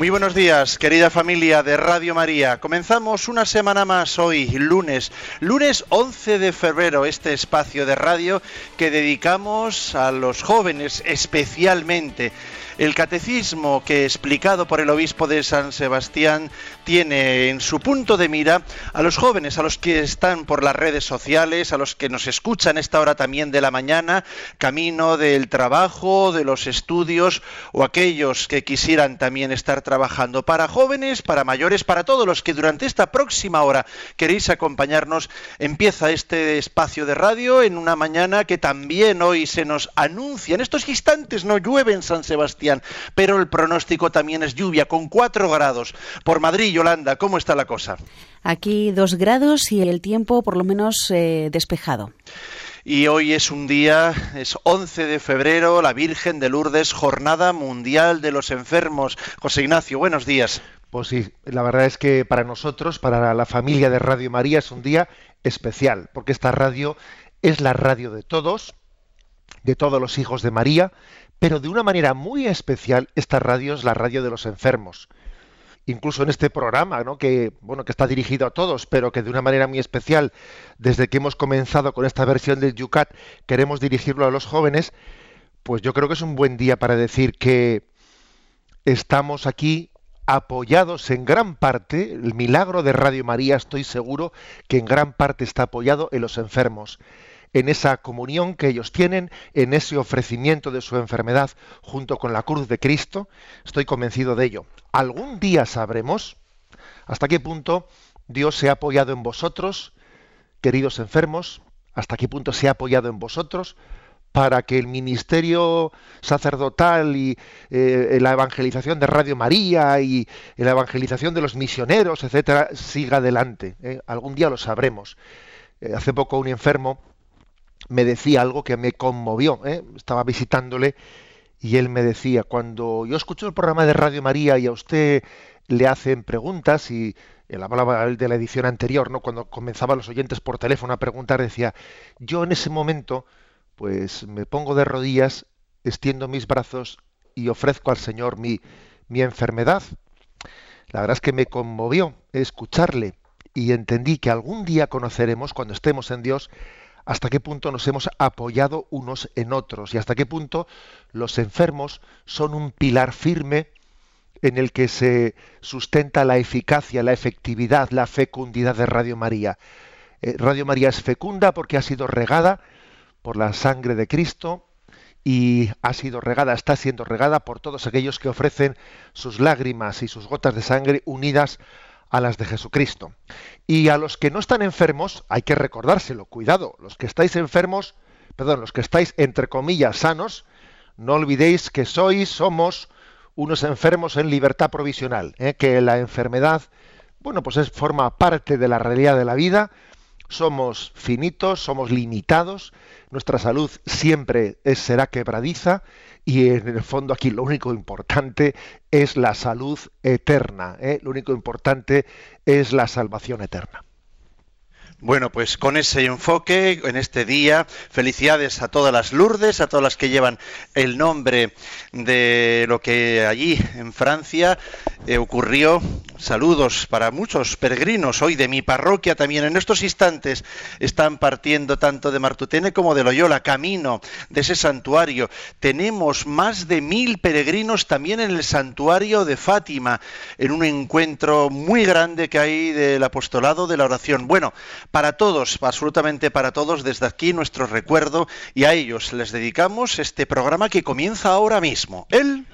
Muy buenos días, querida familia de Radio María. Comenzamos una semana más hoy, lunes, lunes 11 de febrero, este espacio de radio que dedicamos a los jóvenes especialmente. El catecismo que explicado por el obispo de San Sebastián tiene en su punto de mira a los jóvenes, a los que están por las redes sociales, a los que nos escuchan esta hora también de la mañana, camino del trabajo, de los estudios o aquellos que quisieran también estar trabajando para jóvenes, para mayores, para todos los que durante esta próxima hora queréis acompañarnos. Empieza este espacio de radio en una mañana que también hoy se nos anuncia. En estos instantes no llueve en San Sebastián pero el pronóstico también es lluvia, con 4 grados. Por Madrid, Yolanda, ¿cómo está la cosa? Aquí 2 grados y el tiempo por lo menos eh, despejado. Y hoy es un día, es 11 de febrero, la Virgen de Lourdes, Jornada Mundial de los Enfermos. José Ignacio, buenos días. Pues sí, la verdad es que para nosotros, para la familia de Radio María, es un día especial, porque esta radio es la radio de todos, de todos los hijos de María, pero de una manera muy especial, esta radio es la radio de los enfermos. Incluso en este programa, ¿no? que, bueno, que está dirigido a todos, pero que de una manera muy especial, desde que hemos comenzado con esta versión del Yucat, queremos dirigirlo a los jóvenes, pues yo creo que es un buen día para decir que estamos aquí apoyados en gran parte, el milagro de Radio María estoy seguro que en gran parte está apoyado en los enfermos en esa comunión que ellos tienen, en ese ofrecimiento de su enfermedad junto con la cruz de Cristo. Estoy convencido de ello. Algún día sabremos hasta qué punto Dios se ha apoyado en vosotros, queridos enfermos, hasta qué punto se ha apoyado en vosotros para que el ministerio sacerdotal y eh, la evangelización de Radio María y la evangelización de los misioneros, etcétera, siga adelante. ¿eh? Algún día lo sabremos. Eh, hace poco un enfermo me decía algo que me conmovió. ¿eh? Estaba visitándole y él me decía, cuando yo escucho el programa de Radio María y a usted le hacen preguntas y él hablaba de la edición anterior, ¿no? Cuando comenzaban los oyentes por teléfono a preguntar, decía, yo en ese momento, pues me pongo de rodillas, extiendo mis brazos y ofrezco al Señor mi, mi enfermedad. La verdad es que me conmovió escucharle y entendí que algún día conoceremos, cuando estemos en Dios, hasta qué punto nos hemos apoyado unos en otros y hasta qué punto los enfermos son un pilar firme en el que se sustenta la eficacia, la efectividad, la fecundidad de Radio María. Eh, Radio María es fecunda porque ha sido regada por la sangre de Cristo y ha sido regada, está siendo regada por todos aquellos que ofrecen sus lágrimas y sus gotas de sangre unidas a las de Jesucristo. Y a los que no están enfermos, hay que recordárselo, cuidado, los que estáis enfermos, perdón, los que estáis entre comillas sanos, no olvidéis que sois, somos unos enfermos en libertad provisional, ¿eh? que la enfermedad, bueno, pues es, forma parte de la realidad de la vida, somos finitos, somos limitados, nuestra salud siempre será quebradiza y en el fondo aquí lo único importante es la salud eterna, ¿eh? lo único importante es la salvación eterna. Bueno, pues con ese enfoque, en este día, felicidades a todas las Lourdes, a todas las que llevan el nombre de lo que allí en Francia eh, ocurrió. Saludos para muchos peregrinos hoy de mi parroquia también. En estos instantes están partiendo tanto de Martutene como de Loyola, camino de ese santuario. Tenemos más de mil peregrinos también en el santuario de Fátima, en un encuentro muy grande que hay del apostolado de la oración. Bueno, para todos, absolutamente para todos, desde aquí nuestro recuerdo y a ellos les dedicamos este programa que comienza ahora mismo. El...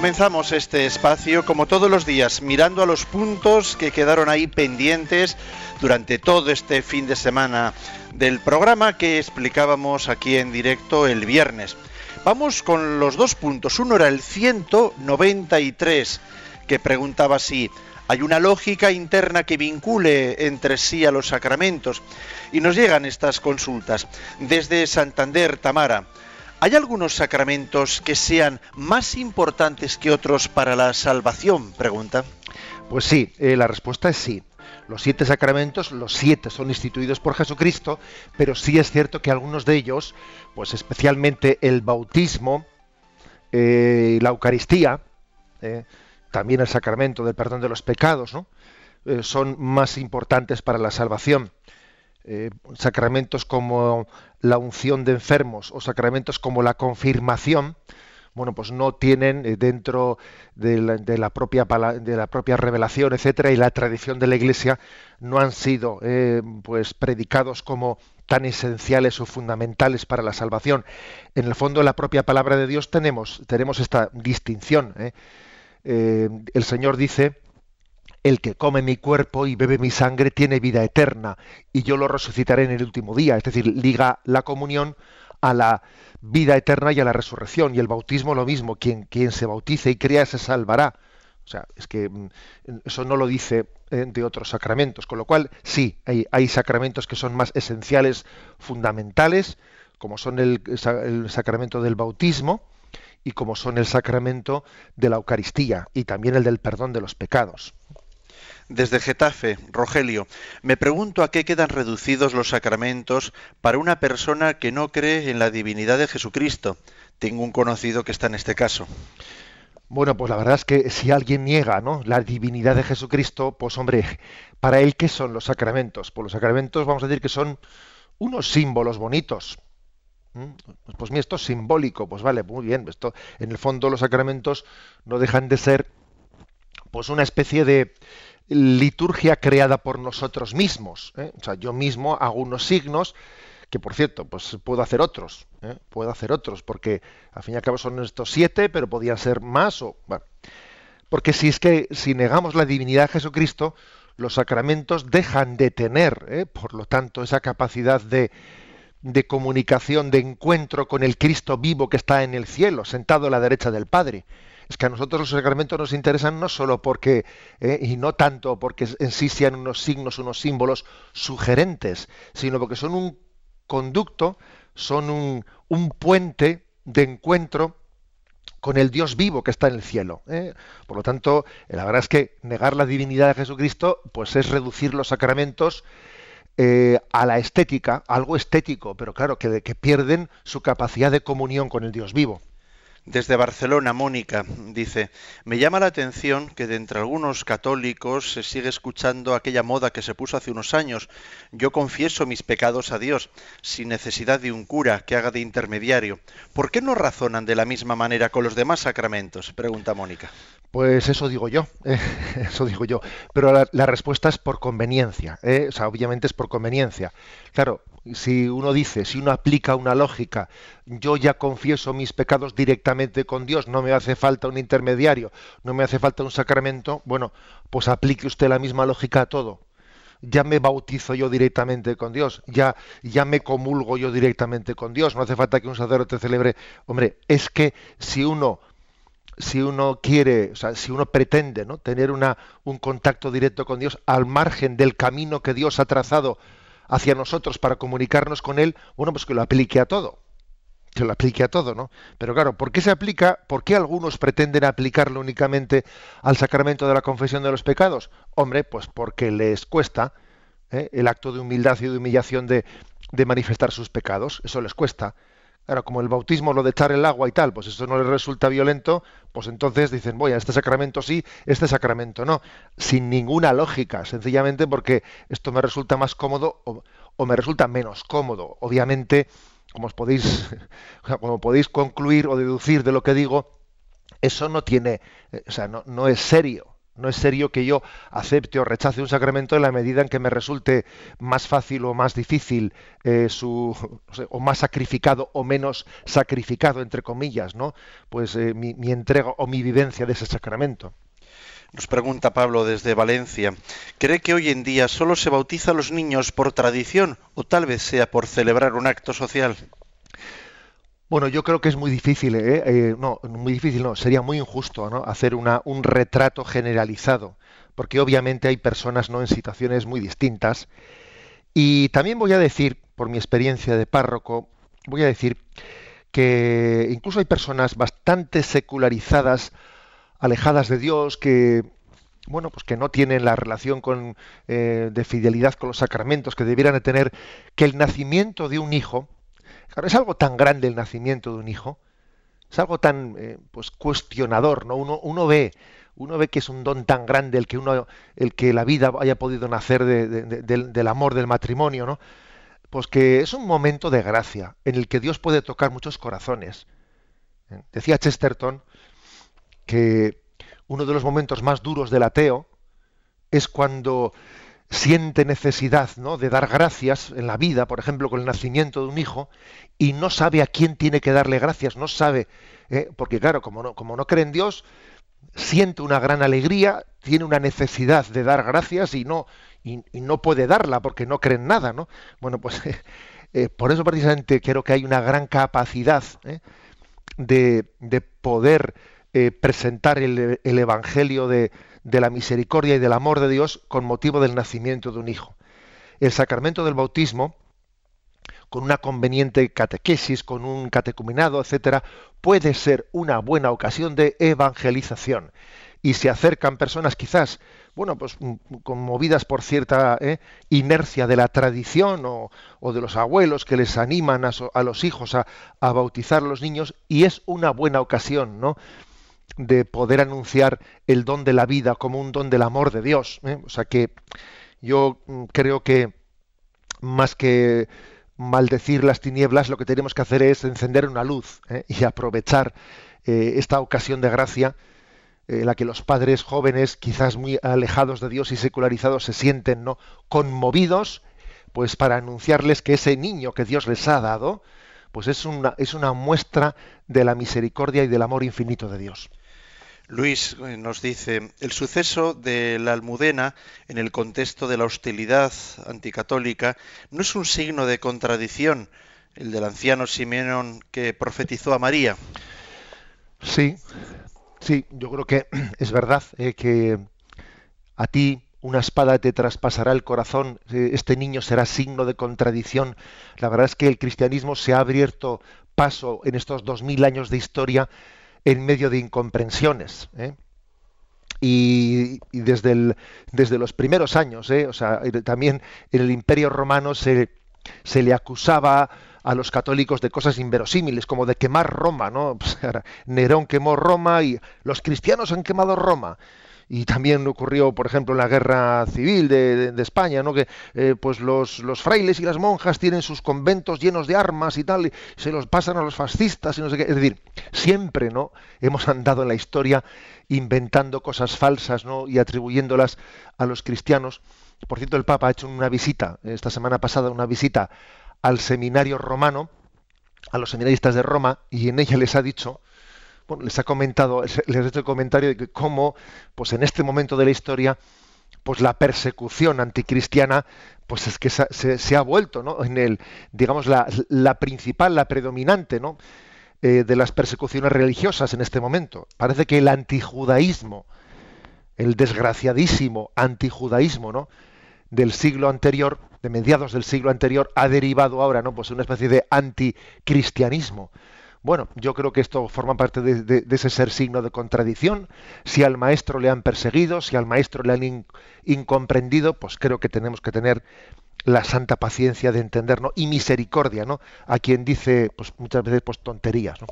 Comenzamos este espacio como todos los días mirando a los puntos que quedaron ahí pendientes durante todo este fin de semana del programa que explicábamos aquí en directo el viernes. Vamos con los dos puntos. Uno era el 193 que preguntaba si hay una lógica interna que vincule entre sí a los sacramentos. Y nos llegan estas consultas desde Santander, Tamara. ¿Hay algunos sacramentos que sean más importantes que otros para la salvación? Pregunta. Pues sí, eh, la respuesta es sí. Los siete sacramentos, los siete son instituidos por Jesucristo, pero sí es cierto que algunos de ellos, pues especialmente el bautismo, eh, la Eucaristía, eh, también el sacramento del perdón de los pecados, ¿no? son más importantes para la salvación. Eh, sacramentos como la unción de enfermos o sacramentos como la confirmación, bueno, pues no tienen eh, dentro de la, propia de la propia revelación, etcétera, y la tradición de la Iglesia no han sido eh, pues predicados como tan esenciales o fundamentales para la salvación. En el fondo, en la propia palabra de Dios tenemos tenemos esta distinción. el Señor dice el que come mi cuerpo y bebe mi sangre tiene vida eterna, y yo lo resucitaré en el último día. Es decir, liga la comunión a la vida eterna y a la resurrección. Y el bautismo lo mismo, quien, quien se bautice y crea se salvará. O sea, es que mm, eso no lo dice eh, de otros sacramentos. Con lo cual, sí, hay, hay sacramentos que son más esenciales, fundamentales, como son el, el sacramento del bautismo y como son el sacramento de la Eucaristía y también el del perdón de los pecados. Desde Getafe, Rogelio, me pregunto a qué quedan reducidos los sacramentos para una persona que no cree en la divinidad de Jesucristo. Tengo un conocido que está en este caso. Bueno, pues la verdad es que si alguien niega ¿no? la divinidad de Jesucristo, pues hombre, para él, ¿qué son los sacramentos? Pues los sacramentos vamos a decir que son unos símbolos bonitos. ¿Mm? Pues mira, esto es simbólico, pues vale, muy bien. Esto, en el fondo los sacramentos no dejan de ser pues una especie de, liturgia creada por nosotros mismos. ¿eh? O sea, yo mismo hago unos signos que, por cierto, pues puedo hacer otros, ¿eh? puedo hacer otros, porque al fin y al cabo son estos siete, pero podían ser más o... Bueno. Porque si es que si negamos la divinidad de Jesucristo, los sacramentos dejan de tener, ¿eh? por lo tanto, esa capacidad de, de comunicación, de encuentro con el Cristo vivo que está en el cielo, sentado a la derecha del Padre es que a nosotros los sacramentos nos interesan no solo porque, eh, y no tanto porque en sí sean unos signos, unos símbolos sugerentes, sino porque son un conducto, son un, puente de encuentro con el Dios vivo que está en el cielo. ¿eh? Por lo tanto, la verdad es que negar la divinidad de Jesucristo, pues es reducir los sacramentos eh, a la estética, algo estético, pero claro, que, que pierden su capacidad de comunión con el Dios vivo. Desde Barcelona, Mónica dice, me llama la atención que de entre algunos católicos se sigue escuchando aquella moda que se puso hace unos años. Yo confieso mis pecados a Dios, sin necesidad de un cura que haga de intermediario. ¿Por qué no razonan de la misma manera con los demás sacramentos? Pregunta Mónica. Pues eso digo yo, eso digo yo. Pero la, respuesta es por conveniencia, ¿eh? o sea, obviamente es por conveniencia. Claro, si uno dice, si uno aplica una lógica, yo ya confieso mis pecados directamente con Dios, no me hace falta un intermediario, no me hace falta un sacramento, bueno, pues aplique usted la misma lógica a todo. Ya me bautizo yo directamente con Dios, ya, ya me comulgo yo directamente con Dios, no hace falta que un sacerdote celebre. Hombre, es que si uno si uno quiere, o sea, si uno pretende ¿no? tener una, un contacto directo con Dios al margen del camino que Dios ha trazado hacia nosotros para comunicarnos con Él, bueno, pues que lo aplique a todo. Que lo aplique a todo, ¿no? Pero claro, ¿por qué se aplica? ¿Por qué algunos pretenden aplicarlo únicamente al sacramento de la confesión de los pecados? Hombre, pues porque les cuesta ¿eh? el acto de humildad y de humillación de, de manifestar sus pecados. Eso les cuesta. Ahora, como el bautismo, lo de echar el agua y tal, pues eso no les resulta violento, pues entonces dicen, voy a este sacramento sí, este sacramento no, sin ninguna lógica, sencillamente porque esto me resulta más cómodo o, me resulta menos cómodo. Obviamente, como os podéis, como podéis concluir o deducir de lo que digo, eso no tiene, o sea, no, no es serio, No es serio que yo acepte o rechace un sacramento en la medida en que me resulte más fácil o más difícil eh, su o más sacrificado o menos sacrificado entre comillas, ¿no? Pues eh, mi, mi entrega o mi vivencia de ese sacramento. Nos pregunta Pablo desde Valencia, ¿cree que hoy en día solo se bautiza a los niños por tradición o tal vez sea por celebrar un acto social? Bueno, yo creo que es muy difícil, ¿eh? Eh, no, muy difícil no, sería muy injusto ¿no? hacer una, un retrato generalizado, porque obviamente hay personas ¿no? en situaciones muy distintas. Y también voy a decir, por mi experiencia de párroco, voy a decir que incluso hay personas bastante secularizadas, alejadas de Dios, que bueno, pues que no tienen la relación con, eh, de fidelidad con los sacramentos que debieran de tener, que el nacimiento de un hijo, Claro, es algo tan grande el nacimiento de un hijo, es algo tan eh, pues cuestionador, ¿no? Uno, ve, uno ve que es un don tan grande el que uno, el que la vida haya podido nacer del, amor del matrimonio, ¿no? Pues que es un momento de gracia en el que Dios puede tocar muchos corazones. ¿Eh? Decía Chesterton que uno de los momentos más duros del ateo es cuando siente necesidad ¿no? de dar gracias en la vida, por ejemplo, con el nacimiento de un hijo, y no sabe a quién tiene que darle gracias, no sabe, ¿eh? porque claro, como no, como no cree en Dios, siente una gran alegría, tiene una necesidad de dar gracias y no, y, no puede darla porque no cree en nada, ¿no? Bueno, pues eh, por eso precisamente creo que hay una gran capacidad ¿eh? de, de, poder presentar el, el Evangelio de, de la misericordia y del amor de Dios con motivo del nacimiento de un hijo. El sacramento del bautismo, con una conveniente catequesis, con un catecumenado, etcétera, puede ser una buena ocasión de evangelización. Y se acercan personas quizás, bueno, pues mm, conmovidas por cierta eh, inercia de la tradición o, de los abuelos que les animan a, a los hijos a, a, bautizar a los niños, y es una buena ocasión, ¿no? De poder anunciar el don de la vida como un don del amor de Dios. ¿eh? O sea que yo mm, creo que más que maldecir las tinieblas, lo que tenemos que hacer es encender una luz ¿eh? y aprovechar eh, esta ocasión de gracia en la que los padres jóvenes, quizás muy alejados de Dios y secularizados, se sienten ¿no? conmovidos, pues para anunciarles que ese niño que Dios les ha dado, pues es una, es una muestra de la misericordia y del amor infinito de Dios. Luis eh, nos dice, el suceso de la Almudena en el contexto de la hostilidad anticatólica no es un signo de contradicción, el del anciano Simeón que profetizó a María. Sí, sí, yo creo que es verdad eh, que a ti una espada te traspasará el corazón, eh, este niño será signo de contradicción. La verdad es que el cristianismo se ha abierto paso en estos dos mil años de historia en medio de incomprensiones. ¿eh? Y, desde, el, desde los primeros años, ¿eh? o sea, también en el Imperio Romano se, se le acusaba a los católicos de cosas inverosímiles, como de quemar Roma, ¿no? Nerón quemó Roma y los cristianos han quemado Roma y también ocurrió, por ejemplo, en la guerra civil de, España, ¿no? que eh, pues los, los, frailes y las monjas tienen sus conventos llenos de armas y tal, y se los pasan a los fascistas y no sé qué. Es decir, siempre no hemos andado en la historia inventando cosas falsas ¿no? y atribuyéndolas a los cristianos. Por cierto, el Papa ha hecho una visita, esta semana pasada, una visita al seminario romano, a los seminaristas de Roma, y en ella les ha dicho les ha comentado, les ha hecho el comentario de que cómo, pues en este momento de la historia, pues la persecución anticristiana, pues es que se, ha vuelto, ¿no? En el, digamos, la, principal, la predominante, ¿no? Eh, de las persecuciones religiosas en este momento. Parece que el antijudaísmo, el desgraciadísimo antijudaísmo, ¿no? del siglo anterior, de mediados del siglo anterior, ha derivado ahora, ¿no? Pues una especie de anticristianismo. Bueno, yo creo que esto forma parte de, ese ser signo de contradicción. Si al maestro le han perseguido, si al maestro le han incomprendido, pues creo que tenemos que tener la santa paciencia de entendernos y misericordia, ¿no? A quien dice, pues muchas veces, pues tonterías, ¿no?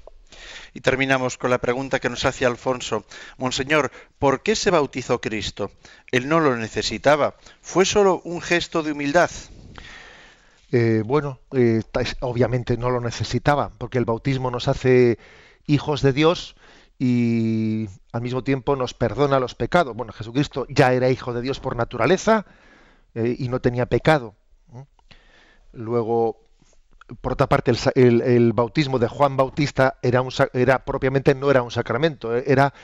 Y terminamos con la pregunta que nos hace Alfonso. Monseñor, ¿por qué se bautizó Cristo? Él no lo necesitaba. ¿Fue solo un gesto de humildad? Eh, bueno, eh, obviamente no lo necesitaba, porque el bautismo nos hace hijos de Dios y al mismo tiempo nos perdona los pecados. Bueno, Jesucristo ya era hijo de Dios por naturaleza eh, y no tenía pecado. Luego, por otra parte, el, bautismo de Juan Bautista era, un, era propiamente no era un sacramento, era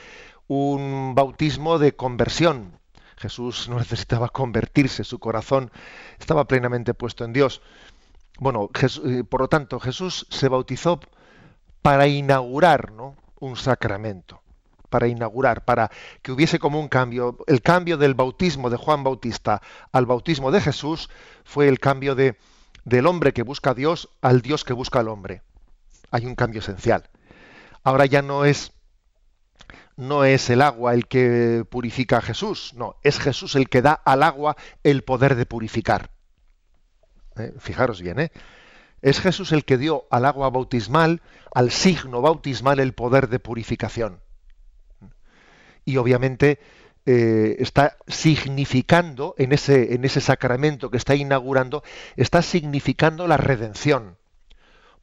un bautismo de conversión. Jesús no necesitaba convertirse, su corazón estaba plenamente puesto en Dios. Bueno, eh, por lo tanto, Jesús se bautizó para inaugurar ¿no? un sacramento, para inaugurar, para que hubiese como un cambio. El cambio del bautismo de Juan Bautista al bautismo de Jesús fue el cambio de, del hombre que busca a Dios al Dios que busca al hombre. Hay un cambio esencial. Ahora ya no es no es el agua el que purifica a Jesús, no, es Jesús el que da al agua el poder de purificar. ¿Eh? Fijaros bien, ¿eh? Es Jesús el que dio al agua bautismal, al signo bautismal, el poder de purificación. Y obviamente eh, está significando en ese, en ese sacramento que está inaugurando, está significando la redención.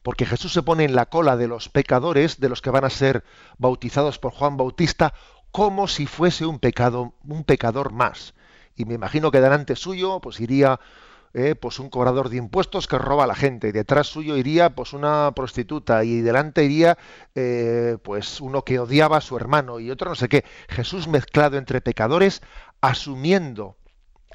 Porque Jesús se pone en la cola de los pecadores, de los que van a ser bautizados por Juan Bautista, como si fuese un pecado, un pecador más. Y me imagino que delante suyo, pues iría eh, pues un cobrador de impuestos que roba a la gente y detrás suyo iría pues una prostituta y delante iría eh, pues uno que odiaba a su hermano y otro no sé qué Jesús mezclado entre pecadores asumiendo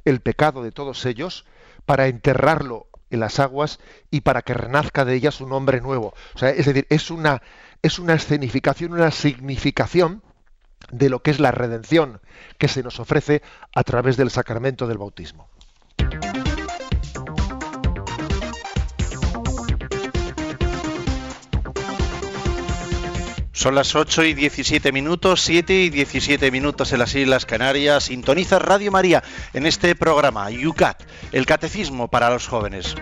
el pecado de todos ellos para enterrarlo en las aguas y para que renazca de ellas un hombre nuevo o sea es decir es una es una escenificación una significación de lo que es la redención que se nos ofrece a través del sacramento del bautismo. Son las 8 y 17 minutos, 7 y 17 minutos en las Islas Canarias. Sintoniza Radio María en este programa, YUCAT, el catecismo para los jóvenes.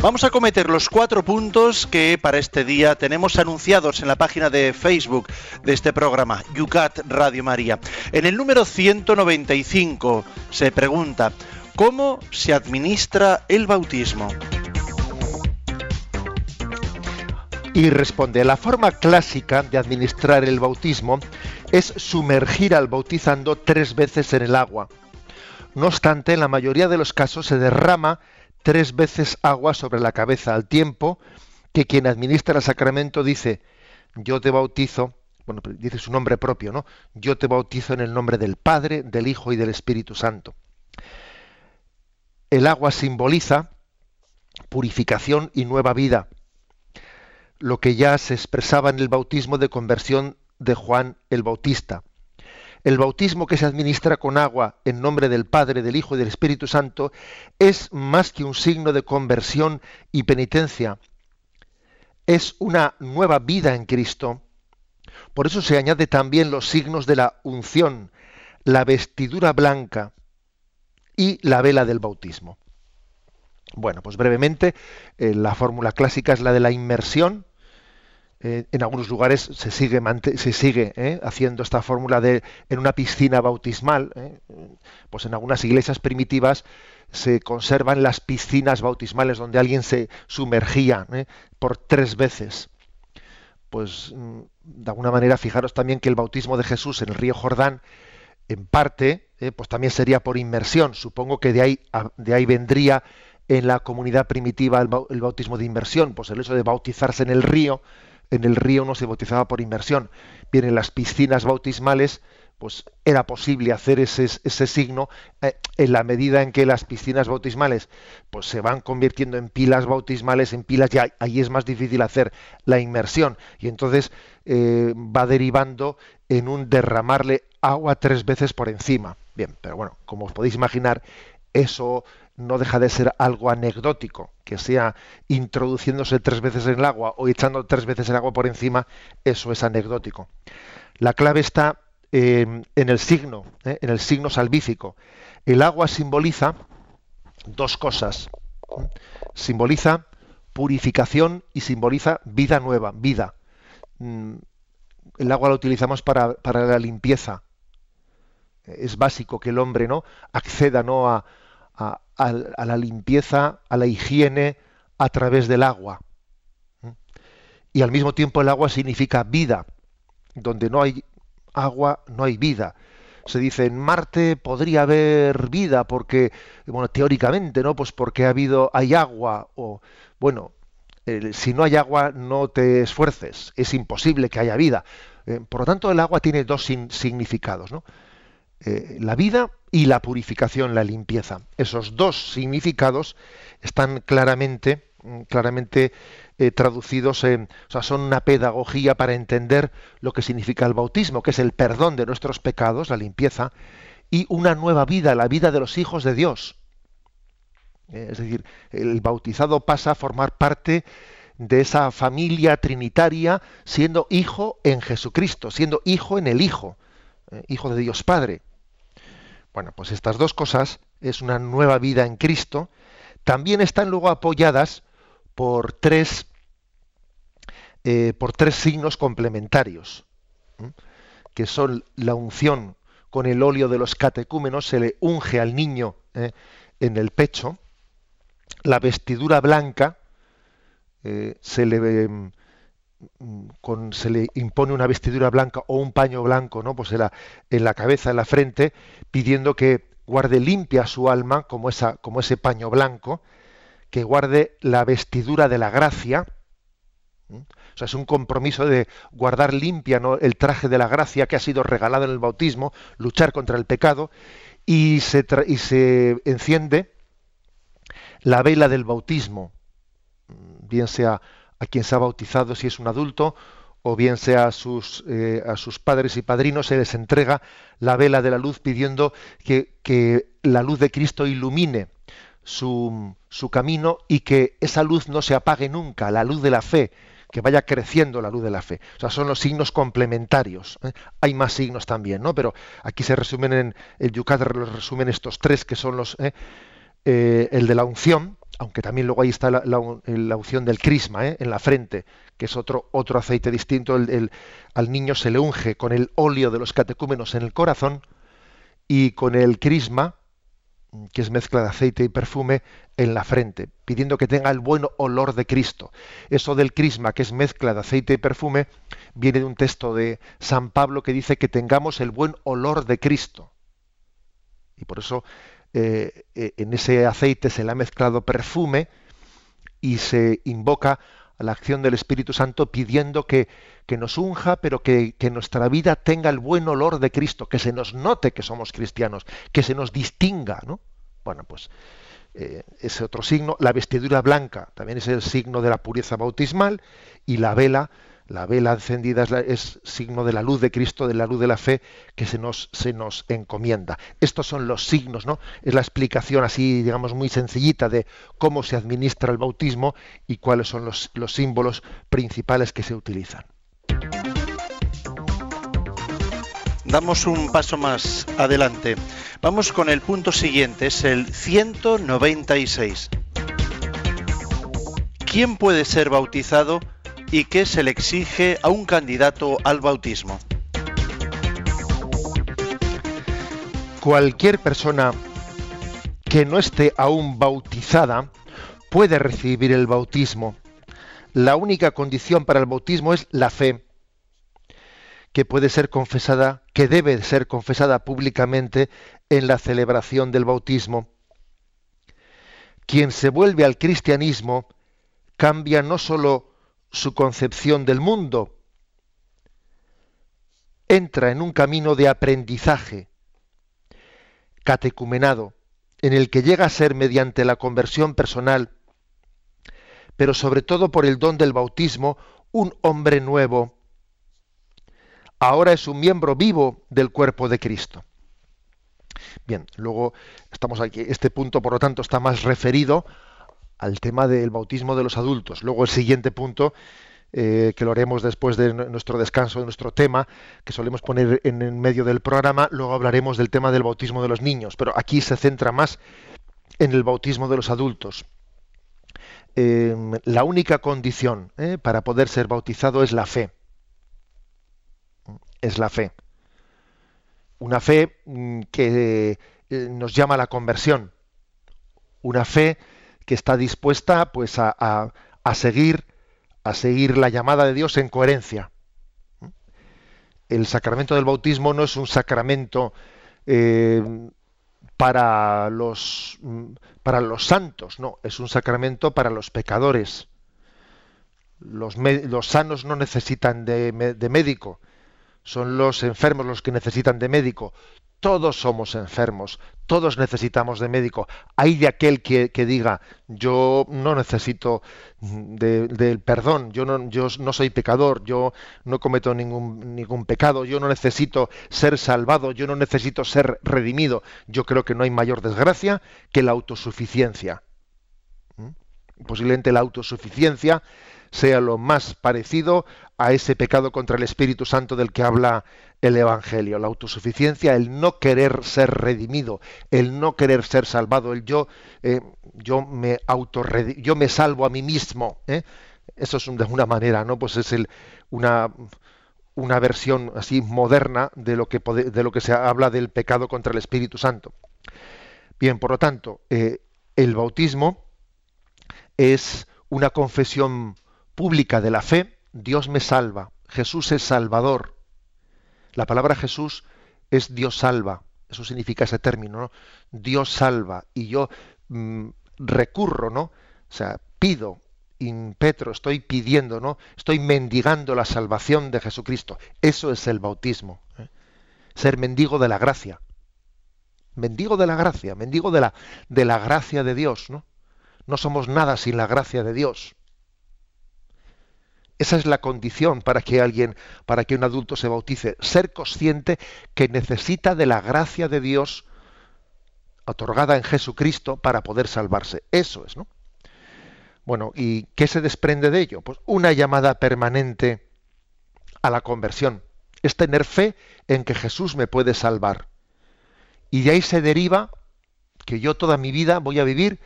Vamos a cometer los cuatro puntos que para este día tenemos anunciados en la página de Facebook de este programa, YUCAT Radio María. En el número 195 se pregunta, ¿cómo se administra el bautismo? Y responde, la forma clásica de administrar el bautismo es sumergir al bautizando tres veces en el agua. No obstante, en la mayoría de los casos se derrama tres veces agua sobre la cabeza al tiempo que quien administra el sacramento dice, yo te bautizo, bueno, dice su nombre propio, ¿no? Yo te bautizo en el nombre del Padre, del Hijo y del Espíritu Santo. El agua simboliza purificación y nueva vida lo que ya se expresaba en el bautismo de conversión de Juan el Bautista. El bautismo que se administra con agua en nombre del Padre, del Hijo y del Espíritu Santo es más que un signo de conversión y penitencia. Es una nueva vida en Cristo. Por eso se añade también los signos de la unción, la vestidura blanca y la vela del bautismo. Bueno, pues brevemente, eh, la fórmula clásica es la de la inmersión, eh, en algunos lugares se sigue, eh, haciendo esta fórmula de en una piscina bautismal. Eh, pues en algunas iglesias primitivas se conservan las piscinas bautismales donde alguien se sumergía por tres veces. Pues mm, de alguna manera fijaros también que el bautismo de Jesús en el río Jordán, en parte, pues también sería por inmersión. Supongo que de ahí, de ahí vendría en la comunidad primitiva el bautismo de inmersión, pues el hecho de bautizarse en el río en el río no se bautizaba por inmersión. Bien, en las piscinas bautismales, pues era posible hacer ese, ese signo eh, en la medida en que las piscinas bautismales pues se van convirtiendo en pilas bautismales, en pilas, ya ahí es más difícil hacer la inmersión. Y entonces eh, va derivando en un derramarle agua tres veces por encima. Bien, pero bueno, como os podéis imaginar, eso no deja de ser algo anecdótico, que sea introduciéndose tres veces en el agua o echando tres veces el agua por encima, eso es anecdótico. La clave está en el signo, ¿eh? en el signo salvífico. El agua simboliza dos cosas. Simboliza purificación y simboliza vida nueva, vida. Mm, el agua la utilizamos para, para la limpieza. Es básico que el hombre no acceda no a, la limpieza, a la higiene a través del agua. Y al mismo tiempo el agua significa vida. donde no hay agua, no hay vida. Se dice en Marte podría haber vida porque, bueno, teóricamente, ¿no? Pues porque ha habido, hay agua o, bueno, si no hay agua no te esfuerces, es imposible que haya vida. Eh, por lo tanto, el agua tiene dos significados. Eh, la vida y la purificación, la limpieza. Esos dos significados están claramente, mm, claramente eh, traducidos en, o sea, son una pedagogía para entender lo que significa el bautismo, que es el perdón de nuestros pecados, la limpieza, y una nueva vida, la vida de los hijos de Dios. Eh, es decir, el bautizado pasa a formar parte de esa familia trinitaria, siendo hijo en Jesucristo, siendo hijo en el Hijo, hijo de Dios Padre. Bueno, pues estas dos cosas es una nueva vida en Cristo, también están luego apoyadas por tres, eh, por tres signos complementarios, que son la unción con el óleo de los catecúmenos, se le unge al niño eh, en el pecho, la vestidura blanca, eh, se le mm, con, se le impone una vestidura blanca o un paño blanco, ¿no? Pues en la, en la cabeza, en la frente, pidiendo que guarde limpia su alma como, esa, como ese paño blanco, que guarde la vestidura de la gracia. O sea, es un compromiso de guardar limpia el traje de la gracia que ha sido regalado en el bautismo, luchar contra el pecado, y se, y se enciende la vela del bautismo, bien sea a quien se ha bautizado si es un adulto, o bien sea a sus, eh, a sus padres y padrinos, se les entrega la vela de la luz pidiendo que, que la luz de Cristo ilumine su, su, camino y que esa luz no se apague nunca, la luz de la fe, que vaya creciendo la luz de la fe. O sea, son los signos complementarios. ¿eh? Hay más signos también, ¿no? Pero aquí se resumen en el Yucat, los resumen estos tres que son los ¿eh? El de la unción, aunque también luego ahí está la, la, unción del crisma ¿eh? en la frente, que es otro, otro aceite distinto. El, al niño se le unge con el óleo de los catecúmenos en el corazón y con el crisma, que es mezcla de aceite y perfume, en la frente, pidiendo que tenga el buen olor de Cristo. Eso del crisma, que es mezcla de aceite y perfume, viene de un texto de San Pablo que dice que tengamos el buen olor de Cristo. Y por eso eh, eh, en ese aceite se le ha mezclado perfume y se invoca a la acción del Espíritu Santo pidiendo que, que nos unja, pero que, que, nuestra vida tenga el buen olor de Cristo, que se nos note que somos cristianos, que se nos distinga, ¿no? Bueno, pues eh, ese otro signo, la vestidura blanca también es el signo de la pureza bautismal y la vela la vela encendida es, signo de la luz de Cristo, de la luz de la fe que se nos, se nos encomienda. Estos son los signos, ¿no? Es la explicación así, digamos, muy sencillita de cómo se administra el bautismo y cuáles son los, los símbolos principales que se utilizan. Damos un paso más adelante. Vamos con el punto siguiente, es el 196. ¿Quién puede ser bautizado? Y qué se le exige a un candidato al bautismo. Cualquier persona que no esté aún bautizada puede recibir el bautismo. La única condición para el bautismo es la fe, que puede ser confesada, que debe ser confesada públicamente en la celebración del bautismo. Quien se vuelve al cristianismo cambia no sólo su concepción del mundo. Entra en un camino de aprendizaje catecumenado, en el que llega a ser mediante la conversión personal, pero sobre todo por el don del bautismo, un hombre nuevo. Ahora es un miembro vivo del cuerpo de Cristo. Bien, luego estamos aquí, este punto por lo tanto está más referido al tema del bautismo de los adultos. Luego el siguiente punto, eh, que lo haremos después de nuestro descanso, de nuestro tema, que solemos poner en el medio del programa, luego hablaremos del tema del bautismo de los niños, pero aquí se centra más en el bautismo de los adultos. Em, la única condición eh, para poder ser bautizado es la fe. Es la fe. Una fe mm, que eh, nos llama a la conversión. Una fe que está dispuesta pues a, seguir a seguir la llamada de Dios en coherencia. el sacramento del bautismo no es un sacramento eh, para los para los santos, no, es un sacramento para los pecadores. Los, sanos no necesitan de médico, son los enfermos los que necesitan de médico. Todos somos enfermos, todos necesitamos de médico. Hay de aquel que, diga, yo no necesito del perdón, yo no, soy pecador, yo no cometo ningún, ningún pecado, yo no necesito ser salvado, yo no necesito ser redimido. Yo creo que no hay mayor desgracia que la autosuficiencia. ¿Mm? Posiblemente la autosuficiencia sea lo más parecido a ese pecado contra el Espíritu Santo del que habla el Evangelio, la autosuficiencia, el no querer ser redimido, el no querer ser salvado, el yo, eh, yo me auto yo me salvo a mí mismo. ¿eh? Eso es de alguna manera, ¿no? Pues es una, una versión así moderna de lo que de lo que se habla del pecado contra el Espíritu Santo. Bien, por lo tanto, eh, el bautismo es una confesión pública de la fe. Dios me salva, Jesús es Salvador, la palabra Jesús es Dios salva. Eso significa ese término, ¿no? Dios salva. Y yo mm, recurro, ¿no? O sea, pido, impetro, estoy pidiendo, ¿no? Estoy mendigando la salvación de Jesucristo. Eso es el bautismo. ¿eh? Ser mendigo de la gracia. Mendigo de la gracia, mendigo de la, de la gracia de Dios, ¿no? No somos nada sin la gracia de Dios. Esa es la condición para que alguien, para que un adulto se bautice, ser consciente que necesita de la gracia de Dios otorgada en Jesucristo para poder salvarse. Eso es, ¿no? Bueno, ¿y qué se desprende de ello? Pues una llamada permanente a la conversión. Es tener fe en que Jesús me puede salvar. Y de ahí se deriva que yo toda mi vida voy a vivir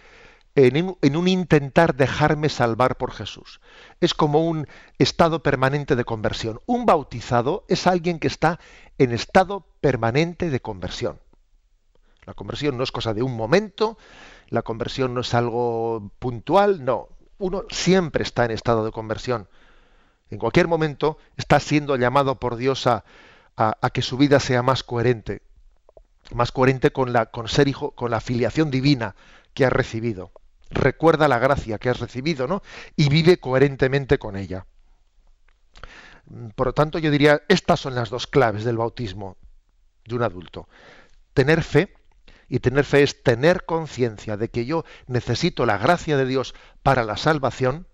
en un, intentar dejarme salvar por Jesús. Es como un estado permanente de conversión. Un bautizado es alguien que está en estado permanente de conversión. La conversión no es cosa de un momento, la conversión no es algo puntual, no. Uno siempre está en estado de conversión. En cualquier momento está siendo llamado por Dios a, a que su vida sea más coherente, más coherente con la con ser hijo, con la filiación divina que ha recibido recuerda la gracia que has recibido, ¿no? Y vive coherentemente con ella. Por lo tanto, yo diría, estas son las dos claves del bautismo de un adulto. Tener fe, y tener fe es tener conciencia de que yo necesito la gracia de Dios para la salvación,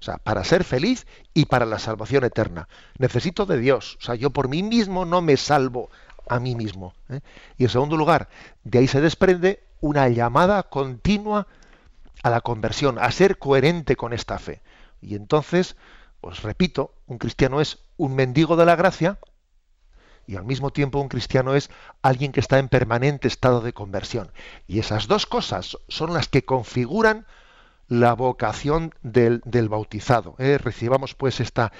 o sea, para ser feliz y para la salvación eterna. Necesito de Dios, o sea, yo por mí mismo no me salvo a mí mismo. ¿eh? Y en segundo lugar, de ahí se desprende una llamada continua a la conversión, a ser coherente con esta fe. Y entonces, os repito, un cristiano es un mendigo de la gracia y al mismo tiempo un cristiano es alguien que está en permanente estado de conversión. Y esas dos cosas son las que configuran la vocación del, bautizado. ¿eh? Recibamos pues esta,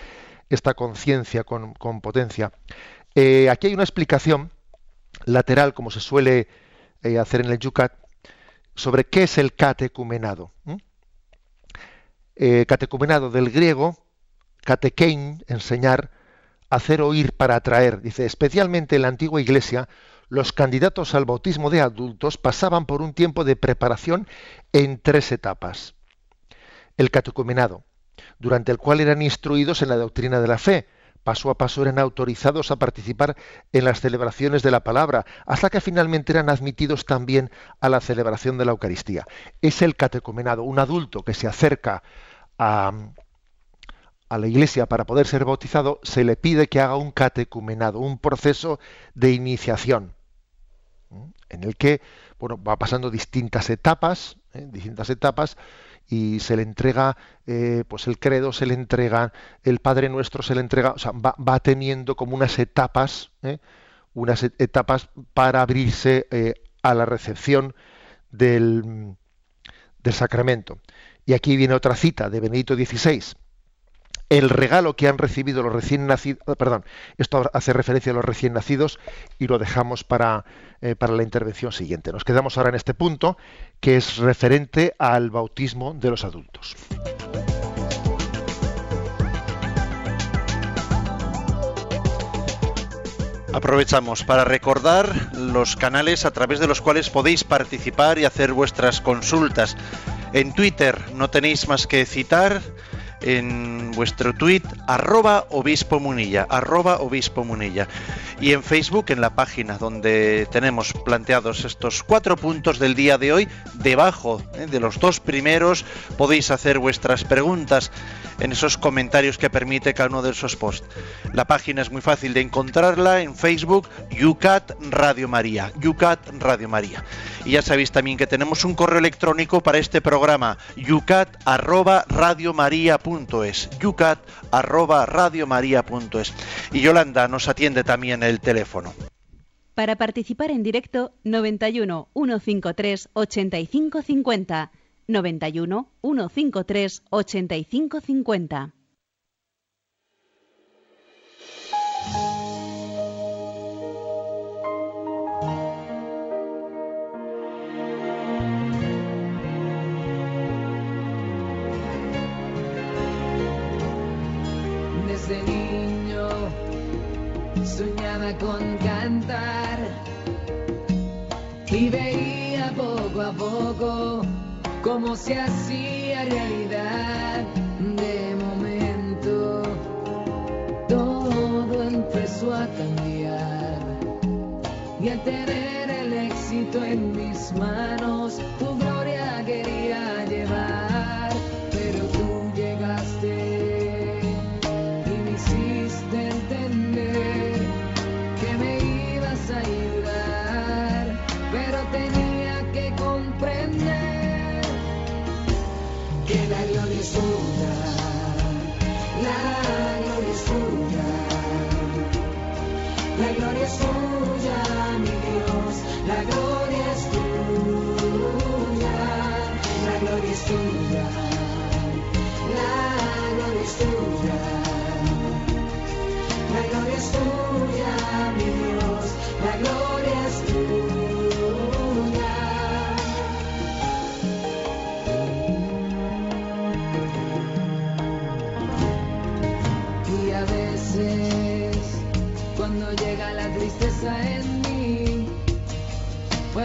esta conciencia con, potencia. Eh, aquí hay una explicación lateral, como se suele eh, hacer en el Yucat, sobre qué es el catecumenado. Eh, catecumenado del griego, catekein, enseñar, hacer oír para atraer. Dice, especialmente en la antigua iglesia, los candidatos al bautismo de adultos pasaban por un tiempo de preparación en tres etapas. El catecumenado, durante el cual eran instruidos en la doctrina de la fe, paso a paso eran autorizados a participar en las celebraciones de la palabra, hasta que finalmente eran admitidos también a la celebración de la Eucaristía. Es el catecumenado, un adulto que se acerca a, la iglesia para poder ser bautizado, se le pide que haga un catecumenado, un proceso de iniciación, en el que bueno, va pasando distintas etapas, ¿eh? distintas etapas, y se le entrega eh, pues el credo se le entrega el Padre Nuestro se le entrega o sea va, teniendo como unas etapas ¿eh? unas etapas para abrirse eh, a la recepción del, del sacramento y aquí viene otra cita de Benedicto XVI el regalo que han recibido los recién nacidos, perdón, esto hace referencia a los recién nacidos y lo dejamos para, eh, para la intervención siguiente. Nos quedamos ahora en este punto que es referente al bautismo de los adultos. Aprovechamos para recordar los canales a través de los cuales podéis participar y hacer vuestras consultas. En Twitter no tenéis más que citar en vuestro tweet arroba obispo munilla, arroba obispo munilla. Y en Facebook, en la página donde tenemos planteados estos cuatro puntos del día de hoy, debajo eh, de los dos primeros podéis hacer vuestras preguntas en esos comentarios que permite cada uno de esos posts. La página es muy fácil de encontrarla en Facebook, Yucat Radio María, Yucat Radio María. Y ya sabéis también que tenemos un correo electrónico para este programa, yucat arroba radiomaria.es, yucat arroba radiomaria.es. Y Yolanda nos atiende también el teléfono. Para participar en directo, 91 153 8550 91 153 8550. Desde niño soñaba con cantar y veía poco a poco cómo se hacía realidad. De momento todo empezó a cambiar y al tener el éxito en mis manos,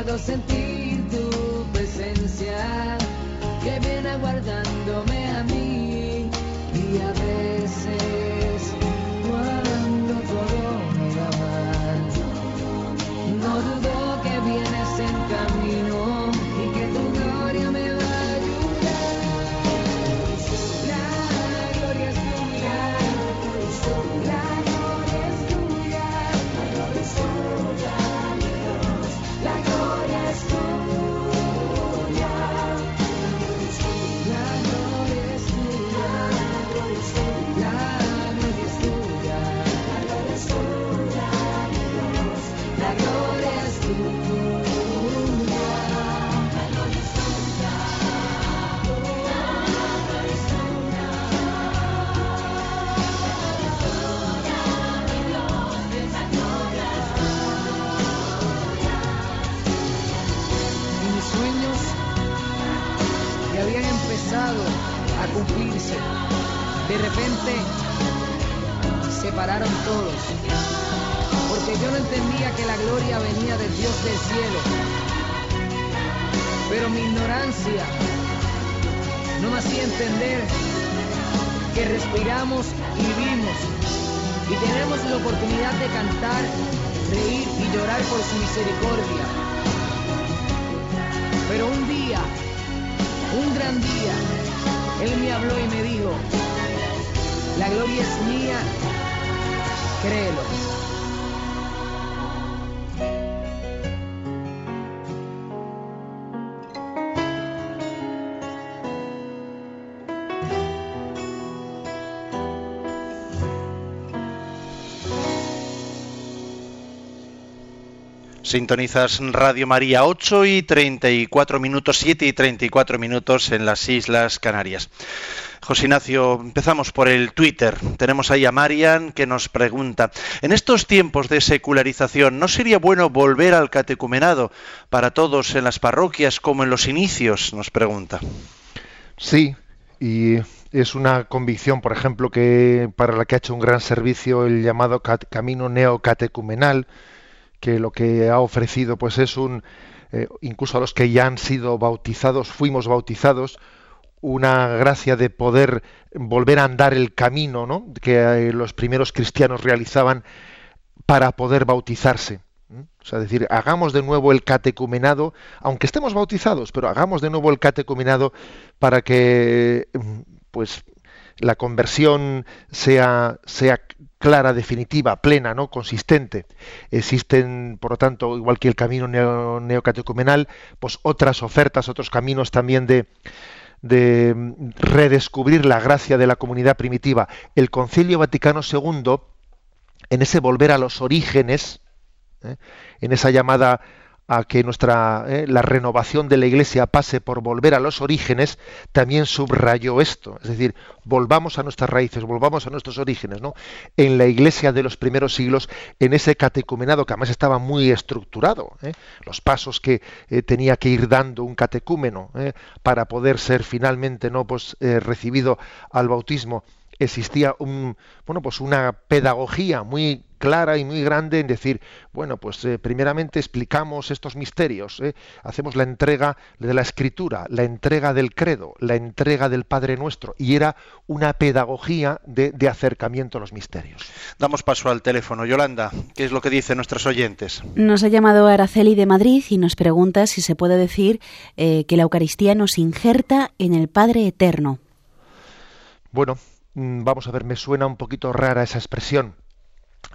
puedo sentir tu presencia que viene aguardándome a mí. Todos, porque yo no entendía que la gloria venía del Dios del cielo, pero mi ignorancia no me hacía entender que respiramos y vivimos. Y tenemos la oportunidad de cantar, reír y llorar por su misericordia. Pero un día, un gran día, Él me habló y me dijo, la gloria es mía, créelo. Sintonizas Radio María 8 y 34 minutos, 7 y 34 minutos en las Islas Canarias. José Ignacio, empezamos por el Twitter. Tenemos ahí a Marian que nos pregunta, en estos tiempos de secularización, ¿no sería bueno volver al catecumenado para todos en las parroquias como en los inicios? Nos pregunta. Sí, y es una convicción, por ejemplo, que para la que ha hecho un gran servicio el llamado camino neocatecumenal, que lo que ha ofrecido pues es un eh, incluso a los que ya han sido bautizados, fuimos bautizados, una gracia de poder volver a andar el camino ¿no? que eh, los primeros cristianos realizaban para poder bautizarse. O sea, decir, hagamos de nuevo el catecumenado, aunque estemos bautizados, pero hagamos de nuevo el catecumenado para que mm, pues la conversión sea, sea clara, definitiva, plena, ¿no? consistente. Existen, por lo tanto, igual que el camino neocatecumenal, pues otras ofertas, otros caminos también de, de mm, redescubrir la gracia de la comunidad primitiva. El Concilio Vaticano II, en ese volver a los orígenes, ¿eh? en esa llamada a que nuestra ¿eh? la renovación de la Iglesia pase por volver a los orígenes, también subrayó esto, es decir, volvamos a nuestras raíces, volvamos a nuestros orígenes, ¿no? En la Iglesia de los primeros siglos, en ese catecumenado que además estaba muy estructurado, ¿eh? los pasos que tenía que ir dando un catecúmeno para poder ser finalmente no pues recibido al bautismo existía un, bueno, pues una pedagogía muy clara y muy grande en decir, bueno, pues eh, primeramente explicamos estos misterios, ¿eh? hacemos la entrega de la escritura, la entrega del credo, la entrega del Padre Nuestro, y era una pedagogía de, acercamiento a los misterios. Damos paso al teléfono. Yolanda, ¿qué es lo que dicen nuestros oyentes? Nos ha llamado Araceli de Madrid y nos pregunta si se puede decir eh, que la Eucaristía nos injerta en el Padre Eterno. Bueno, Mm, vamos a ver, me suena un poquito rara esa expresión.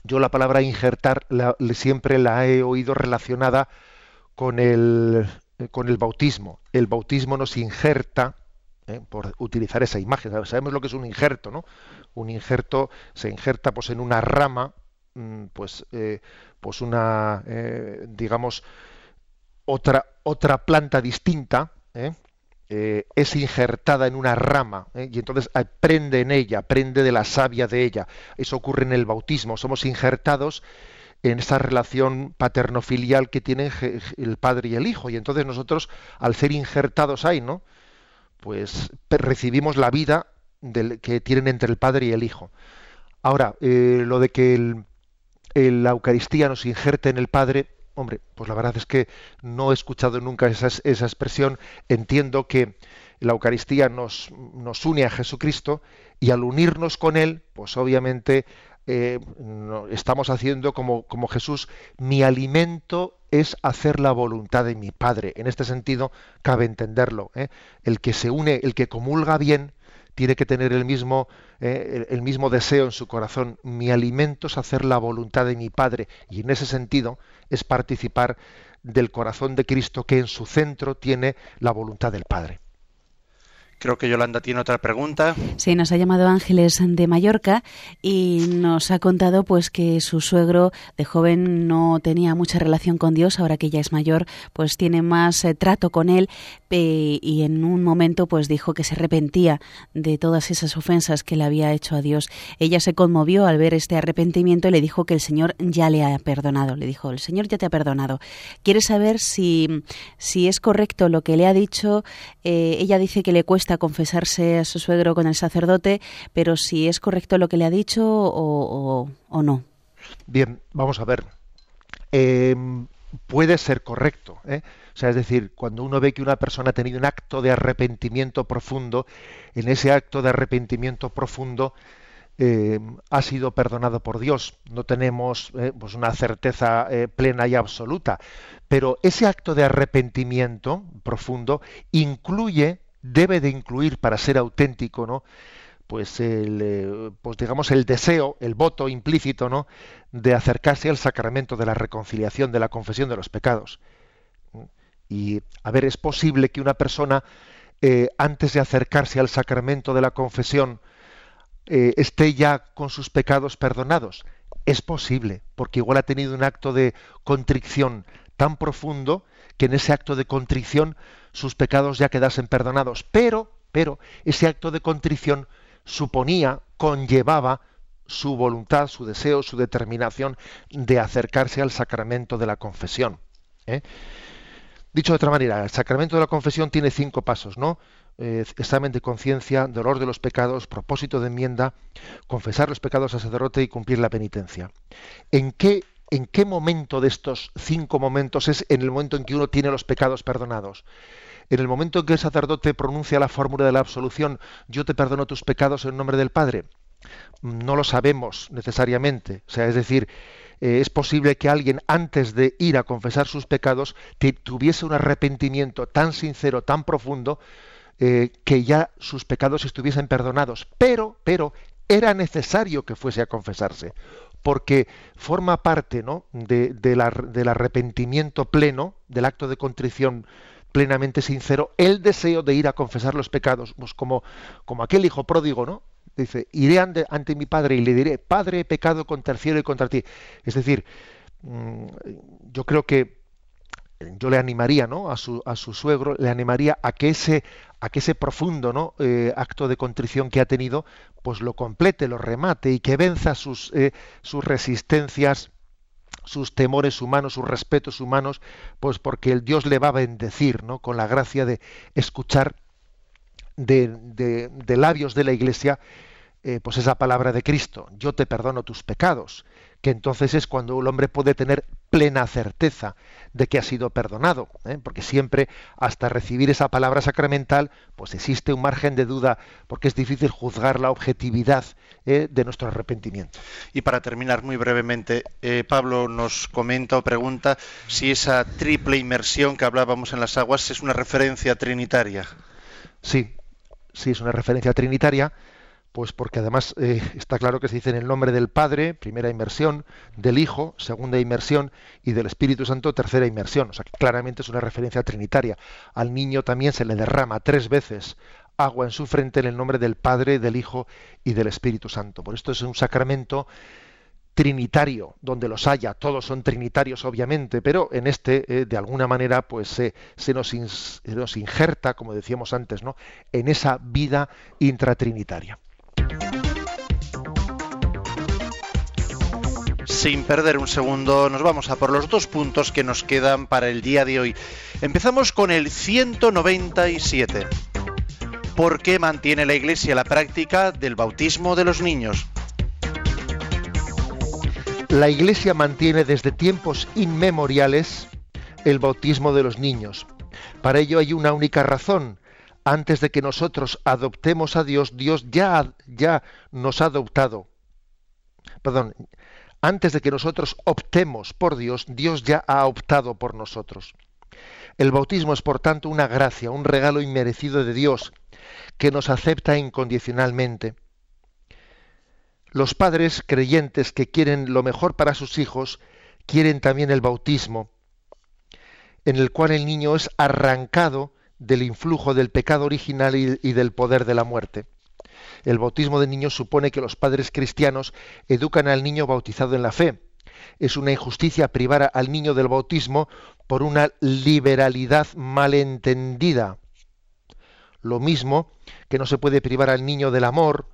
Yo la palabra injertar siempre la he oído relacionada con el, eh, con el bautismo. El bautismo nos injerta, eh, por utilizar esa imagen, sabemos lo que es un injerto, ¿no? Un injerto se injerta pues en una rama, mm, pues, eh, pues una, digamos, otra, otra planta distinta, eh, es injertada en una rama ¿eh? y entonces aprende en ella, aprende de la savia de ella. Eso ocurre en el bautismo. Somos injertados en esa relación paterno-filial que tienen el padre y el hijo. Y entonces nosotros, al ser injertados ahí, ¿no? Pues recibimos la vida del, que tienen entre el padre y el hijo. Ahora, eh, lo de que la Eucaristía nos injerte en el Padre, Hombre, pues la verdad es que no he escuchado nunca esa, expresión. Entiendo que la Eucaristía nos, nos, une a Jesucristo y al unirnos con Él, pues obviamente eh, estamos haciendo como, como Jesús, mi alimento es hacer la voluntad de mi Padre. En este sentido, cabe entenderlo. ¿eh? El que se une, el que comulga bien, tiene que tener el mismo, eh, el mismo deseo en su corazón. Mi alimento es hacer la voluntad de mi Padre. Y en ese sentido es participar del corazón de Cristo que en su centro tiene la voluntad del Padre. Creo que Yolanda tiene otra pregunta. Sí, nos ha llamado Ángeles de Mallorca y nos ha contado pues que su suegro de joven no tenía mucha relación con Dios, ahora que ya es mayor, pues tiene más eh, trato con él y en un momento pues dijo que se arrepentía de todas esas ofensas que le había hecho a Dios. Ella se conmovió al ver este arrepentimiento y le dijo que el Señor ya le ha perdonado. Le dijo, "El Señor ya te ha perdonado." Quiere saber si si es correcto lo que le ha dicho. Eh, ella dice que le cuesta a confesarse a su suegro con el sacerdote, pero si es correcto lo que le ha dicho o, no. Bien, vamos a ver. Em, puede ser correcto. ¿eh? O sea, es decir, cuando uno ve que una persona ha tenido un acto de arrepentimiento profundo, en ese acto de arrepentimiento profundo em, ha sido perdonado por Dios. No tenemos eh, pues una certeza eh, plena y absoluta, pero ese acto de arrepentimiento profundo incluye debe de incluir para ser auténtico, ¿no? Pues el, eh, pues digamos el deseo, el voto implícito, ¿no? De acercarse al sacramento de la reconciliación, de la confesión de los pecados. Y a ver, es posible que una persona eh, antes de acercarse al sacramento de la confesión eh, esté ya con sus pecados perdonados. Es posible, porque igual ha tenido un acto de contrición tan profundo que en ese acto de contrición sus pecados ya quedasen perdonados. Pero, pero, ese acto de contrición suponía, conllevaba su voluntad, su deseo, su determinación de acercarse al sacramento de la confesión. ¿eh? Dicho de otra manera, el sacramento de la confesión tiene cinco pasos, ¿no? eh, examen de conciencia, dolor de los pecados, propósito de enmienda, confesar los pecados al sacerdote y cumplir la penitencia. ¿En qué, ¿En qué momento de estos cinco momentos es en el momento en que uno tiene los pecados perdonados? En el momento en que el sacerdote pronuncia la fórmula de la absolución, yo te perdono tus pecados en nombre del Padre. No lo sabemos necesariamente. O sea, es decir, eh, es posible que alguien antes de ir a confesar sus pecados tuviese un arrepentimiento tan sincero, tan profundo, eh, que ya sus pecados estuviesen perdonados. Pero, pero, era necesario que fuese a confesarse, porque forma parte ¿no? de, del arrepentimiento pleno, del acto de contrición plenamente sincero, el deseo de ir a confesar los pecados, pues como, como aquel hijo pródigo, ¿no? Dice, iré ante, ante, mi padre y le diré, Padre, he pecado contra el cielo y contra ti. Es decir, mm, yo creo que yo le animaría ¿no? a, su, a su suegro, le animaría a que ese, a que ese profundo ¿no? Eh, acto de contrición que ha tenido, pues lo complete, lo remate y que venza sus, eh, sus resistencias, sus temores humanos, sus respetos humanos, pues porque el Dios le va a bendecir ¿no? con la gracia de escuchar de, de, labios de la Iglesia eh, pues esa palabra de Cristo, yo te perdono tus pecados, que entonces es cuando el hombre puede tener plena certeza de que ha sido perdonado, ¿eh? porque siempre hasta recibir esa palabra sacramental, pues existe un margen de duda, porque es difícil juzgar la objetividad ¿eh? de nuestro arrepentimiento. Y para terminar muy brevemente, Pablo nos comenta o pregunta si esa triple inmersión que hablábamos en las aguas es una referencia trinitaria. Sí, sí es una referencia trinitaria pues porque además eh, está claro que se dice en el nombre del Padre, primera inmersión, del Hijo, segunda inmersión, y del Espíritu Santo, tercera inmersión. O sea que claramente es una referencia trinitaria. Al niño también se le derrama tres veces agua en su frente en el nombre del Padre, del Hijo y del Espíritu Santo. Por esto es un sacramento trinitario, donde los haya, todos son trinitarios obviamente, pero en este, eh, de alguna manera, pues se, nos se nos injerta, como decíamos antes, ¿no? en esa vida intratrinitaria. Sin perder un segundo, nos vamos a por los dos puntos que nos quedan para el día de hoy. Empezamos con el 197. ¿Por qué mantiene la Iglesia la práctica del bautismo de los niños? La Iglesia mantiene desde tiempos inmemoriales el bautismo de los niños. Para ello hay una única razón, antes de que nosotros adoptemos a Dios, Dios ya, ya nos ha adoptado. Perdón, antes de que nosotros optemos por Dios, Dios ya ha optado por nosotros. El bautismo es, por tanto, una gracia, un regalo inmerecido de Dios, que nos acepta incondicionalmente. Los padres creyentes que quieren lo mejor para sus hijos, quieren también el bautismo, en el cual el niño es arrancado del influjo del pecado original y, del poder de la muerte. El bautismo de niños supone que los padres cristianos educan al niño bautizado en la fe. Es una injusticia privar al niño del bautismo por una liberalidad malentendida. Lo mismo que no se puede privar al niño del amor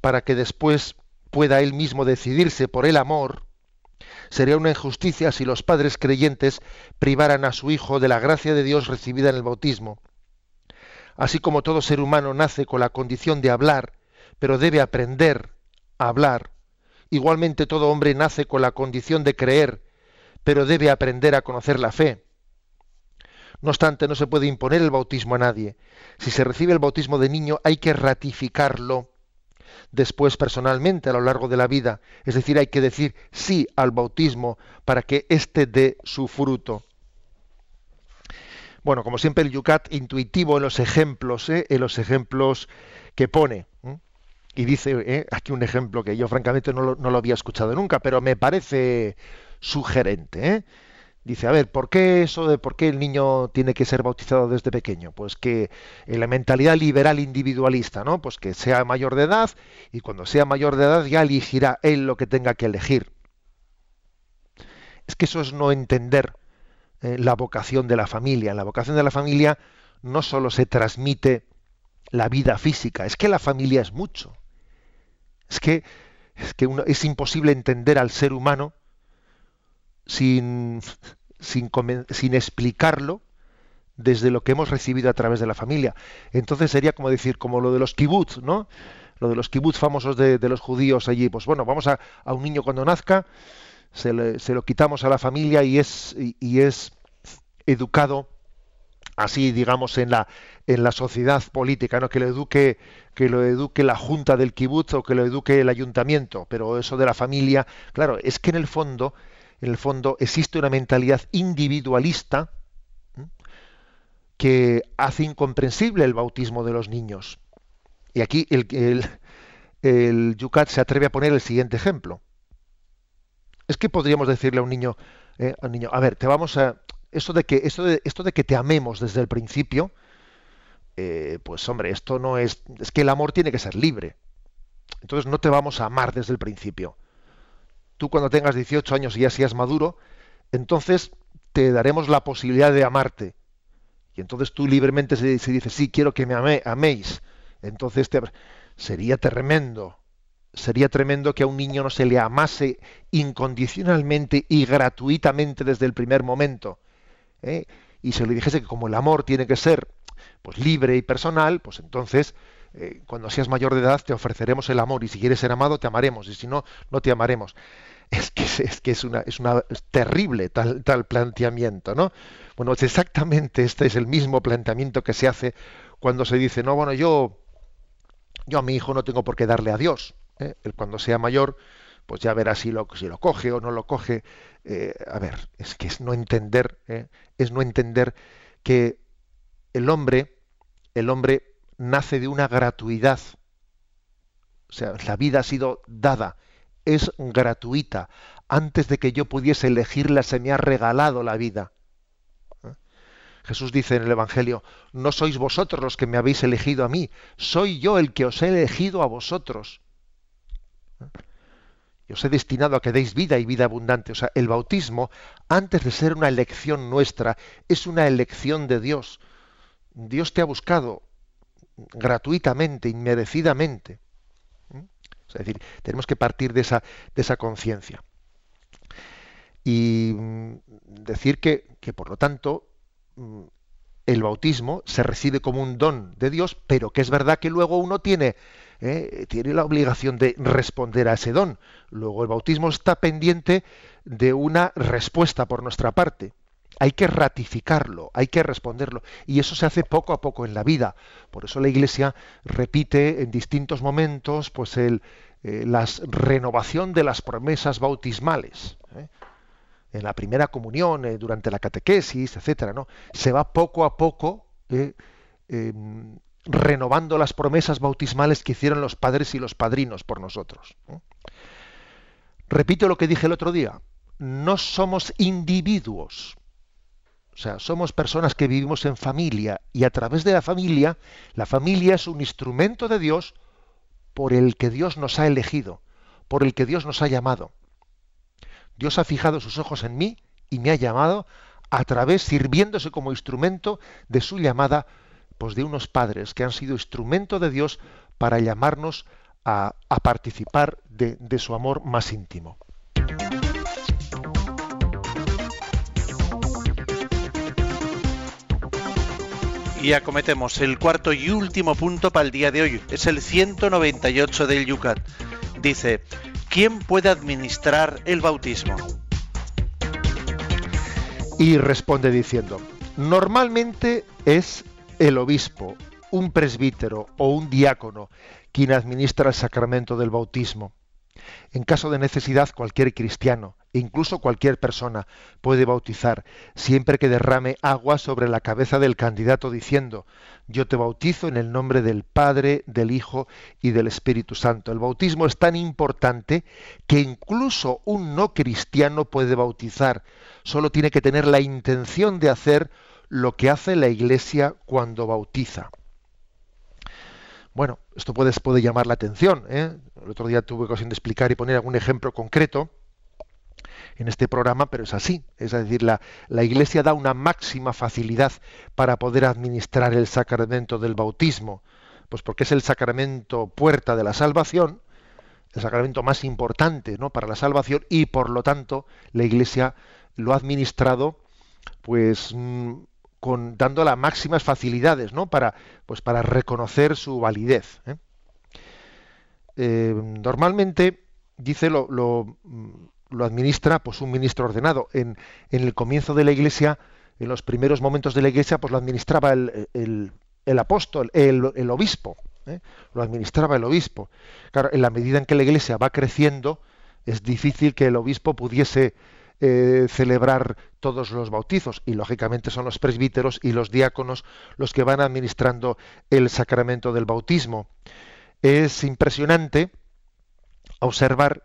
para que después pueda él mismo decidirse por el amor. Sería una injusticia si los padres creyentes privaran a su hijo de la gracia de Dios recibida en el bautismo. Así como todo ser humano nace con la condición de hablar, pero debe aprender a hablar, igualmente todo hombre nace con la condición de creer, pero debe aprender a conocer la fe. No obstante, no se puede imponer el bautismo a nadie. Si se recibe el bautismo de niño, hay que ratificarlo después personalmente a lo largo de la vida. Es decir, hay que decir sí al bautismo para que éste dé su fruto. Bueno, como siempre el Yucat intuitivo en los ejemplos, ¿eh? en los ejemplos que pone. Y dice ¿eh? aquí un ejemplo que yo francamente no lo, había escuchado nunca, pero me parece sugerente. ¿eh? Dice, a ver, ¿por qué eso de por qué el niño tiene que ser bautizado desde pequeño? Pues que en la mentalidad liberal individualista, ¿no? Pues que sea mayor de edad y cuando sea mayor de edad ya elegirá él lo que tenga que elegir. Es que eso es no entender eh, la vocación de la familia. En la vocación de la familia no solo se transmite la vida física, es que la familia es mucho. Es que, es, que es imposible entender al ser humano sin, sin, sin explicarlo desde lo que hemos recibido a través de la familia. Entonces sería como decir, como lo de los kibbutz, ¿no? Lo de los kibbutz famosos de, los judíos allí. Pues bueno, vamos a, a un niño cuando nazca, se, lo quitamos a la familia y es, y, es educado así digamos en la en la sociedad política no que lo eduque que lo eduque la junta del kibbutz o que lo eduque el ayuntamiento pero eso de la familia claro es que en el fondo en el fondo existe una mentalidad individualista que hace incomprensible el bautismo de los niños. Y aquí el, el, el Yucat se atreve a poner el siguiente ejemplo. Es que podríamos decirle a un niño, eh, a un niño, a ver, te vamos a esto de que esto de, esto de que te amemos desde el principio, eh, pues hombre, esto no es es que el amor tiene que ser libre. Entonces no te vamos a amar desde el principio. Tú cuando tengas 18 años y ya seas maduro, entonces te daremos la posibilidad de amarte y entonces tú libremente se, dice, sí, quiero que me améis, entonces sería tremendo, sería tremendo que a un niño no se le amase incondicionalmente y gratuitamente desde el primer momento. ¿Eh? Y se le dijese que como el amor tiene que ser pues libre y personal, pues entonces eh, cuando seas mayor de edad te ofreceremos el amor y si quieres ser amado te amaremos y si no no te amaremos. Es que es que es una es una terrible tal tal planteamiento, ¿no? Bueno, es exactamente este es el mismo planteamiento que se hace cuando se dice, no, bueno, yo, yo a mi hijo no tengo por qué darle a Dios. ¿eh? Él cuando sea mayor, pues ya verá si lo, si lo coge o no lo coge. Eh, a ver, es que es no entender, ¿eh? es no entender que el hombre, el hombre nace de una gratuidad. O sea, la vida ha sido dada, es gratuita. Antes de que yo pudiese elegirla, se me ha regalado la vida. Jesús dice en el Evangelio, no sois vosotros los que me habéis elegido a mí, soy yo el que os he elegido a vosotros. Os he destinado a que deis vida y vida abundante. O sea, el bautismo, antes de ser una elección nuestra, es una elección de Dios. Dios te ha buscado gratuitamente, inmerecidamente. Es decir, tenemos que partir de esa, de esa conciencia. Y mm, decir que, que, por lo tanto, Mm, el bautismo se recibe como un don de Dios, pero que es verdad que luego uno tiene, eh, tiene la obligación de responder a ese don. Luego el bautismo está pendiente de una respuesta por nuestra parte. Hay que ratificarlo, hay que responderlo. Y eso se hace poco a poco en la vida. Por eso la Iglesia repite en distintos momentos pues el, eh, la renovación de las promesas bautismales. ¿eh? en la primera comunión, durante la catequesis, etcétera, ¿no? Se va poco a poco em, renovando las promesas bautismales que hicieron los padres y los padrinos por nosotros. Repito lo que dije el otro día. No somos individuos. O sea, somos personas que vivimos en familia y a través de la familia, la familia es un instrumento de Dios por el que Dios nos ha elegido, por el que Dios nos ha llamado. Dios ha fijado sus ojos en mí y me ha llamado a través, sirviéndose como instrumento de su llamada, pues de unos padres que han sido instrumento de Dios para llamarnos a, participar de, de su amor más íntimo. Y acometemos el cuarto y último punto para el día de hoy. Es el 198 del Yucat. Dice, ¿quién puede administrar el bautismo? Y responde diciendo, normalmente es el obispo, un presbítero o un diácono quien administra el sacramento del bautismo. En caso de necesidad, cualquier cristiano, e incluso cualquier persona, puede bautizar, siempre que derrame agua sobre la cabeza del candidato diciendo, yo te bautizo en el nombre del Padre, del Hijo y del Espíritu Santo. El bautismo es tan importante que incluso un no cristiano puede bautizar, solo tiene que tener la intención de hacer lo que hace la Iglesia cuando bautiza. Bueno, esto puede, llamar la atención. ¿eh? El otro día tuve ocasión de explicar y poner algún ejemplo concreto en este programa, pero es así. Es decir, la, la, Iglesia da una máxima facilidad para poder administrar el sacramento del bautismo, pues porque es el sacramento puerta de la salvación, el sacramento más importante ¿no? para la salvación, y por lo tanto la Iglesia lo ha administrado pues mm, con, dando las máximas facilidades, ¿no? Para, pues para reconocer su validez. ¿eh? Eh, normalmente, dice, lo, lo, administra pues un ministro ordenado. En, en, el comienzo de la iglesia, en los primeros momentos de la iglesia, pues lo administraba el, el, el apóstol, el, el obispo. ¿eh? Lo administraba el obispo. Claro, en la medida en que la iglesia va creciendo, es difícil que el obispo pudiese eh, celebrar todos los bautizos y lógicamente son los presbíteros y los diáconos los que van administrando el sacramento del bautismo. Es impresionante observar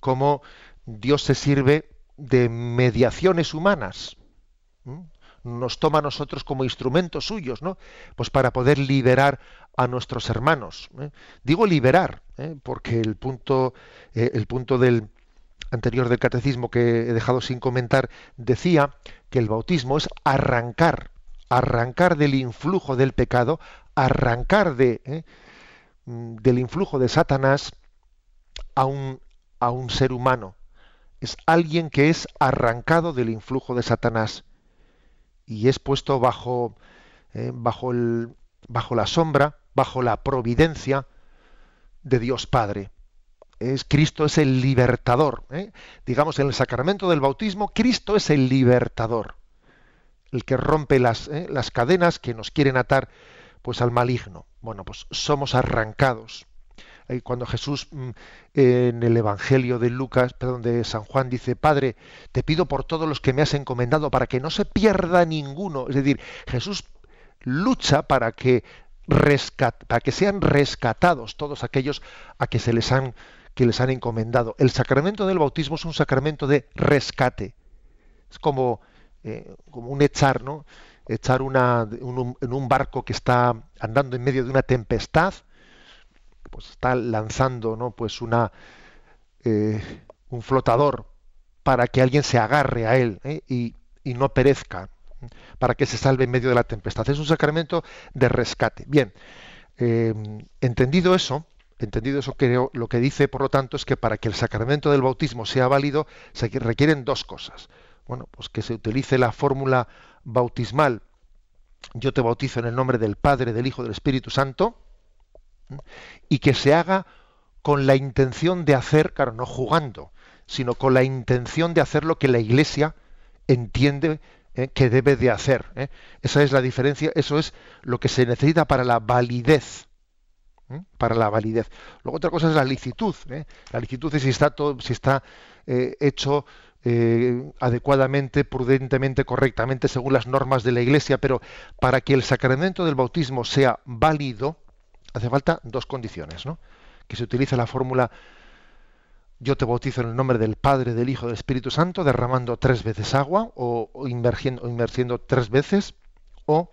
cómo Dios se sirve de mediaciones humanas. Nos toma a nosotros como instrumentos suyos, ¿no? Pues para poder liberar a nuestros hermanos. ¿eh? Digo liberar, ¿eh? porque el punto, el punto del, anterior del catecismo que he dejado sin comentar, decía que el bautismo es arrancar, arrancar del influjo del pecado, arrancar de, ¿eh? mm, del influjo de Satanás a un, a un ser humano. Es alguien que es arrancado del influjo de Satanás y es puesto bajo, ¿eh? bajo, el, bajo la sombra, bajo la providencia de Dios Padre es Cristo es el libertador. ¿eh? Digamos, en el sacramento del bautismo, Cristo es el libertador, el que rompe las, ¿eh? las cadenas que nos quieren atar pues al maligno. Bueno, pues somos arrancados. Cuando Jesús mm, en el Evangelio de Lucas, perdón, de San Juan dice, Padre, te pido por todos los que me has encomendado para que no se pierda ninguno. Es decir, Jesús lucha para que para que sean rescatados todos aquellos a que se les han que les han encomendado. El sacramento del bautismo es un sacramento de rescate. Es como, eh, como un echar, ¿no? Echar una, en un barco que está andando en medio de una tempestad, pues está lanzando, ¿no? Pues una, eh, un flotador para que alguien se agarre a él ¿eh? y, y no perezca, para que se salve en medio de la tempestad. Es un sacramento de rescate. Bien, entendido eso, Entendido eso, creo, lo que dice, por lo tanto, es que para que el sacramento del bautismo sea válido, se requieren dos cosas. Bueno, pues que se utilice la fórmula bautismal, yo te bautizo en el nombre del Padre, del Hijo, del Espíritu Santo, y que se haga con la intención de hacer, claro, no jugando, sino con la intención de hacer lo que la Iglesia entiende eh, que debe de hacer. ¿eh? Esa es la diferencia, eso es lo que se necesita para la validez ¿eh? para la validez. Luego otra cosa es la licitud. ¿eh? La licitud es si está todo, si está eh, hecho adecuadamente, prudentemente, correctamente, según las normas de la Iglesia, pero para que el sacramento del bautismo sea válido, hace falta dos condiciones, ¿no? Que se utilice la fórmula yo te bautizo en el nombre del Padre, del Hijo, del Espíritu Santo, derramando tres veces agua o, o inmergiendo tres veces, o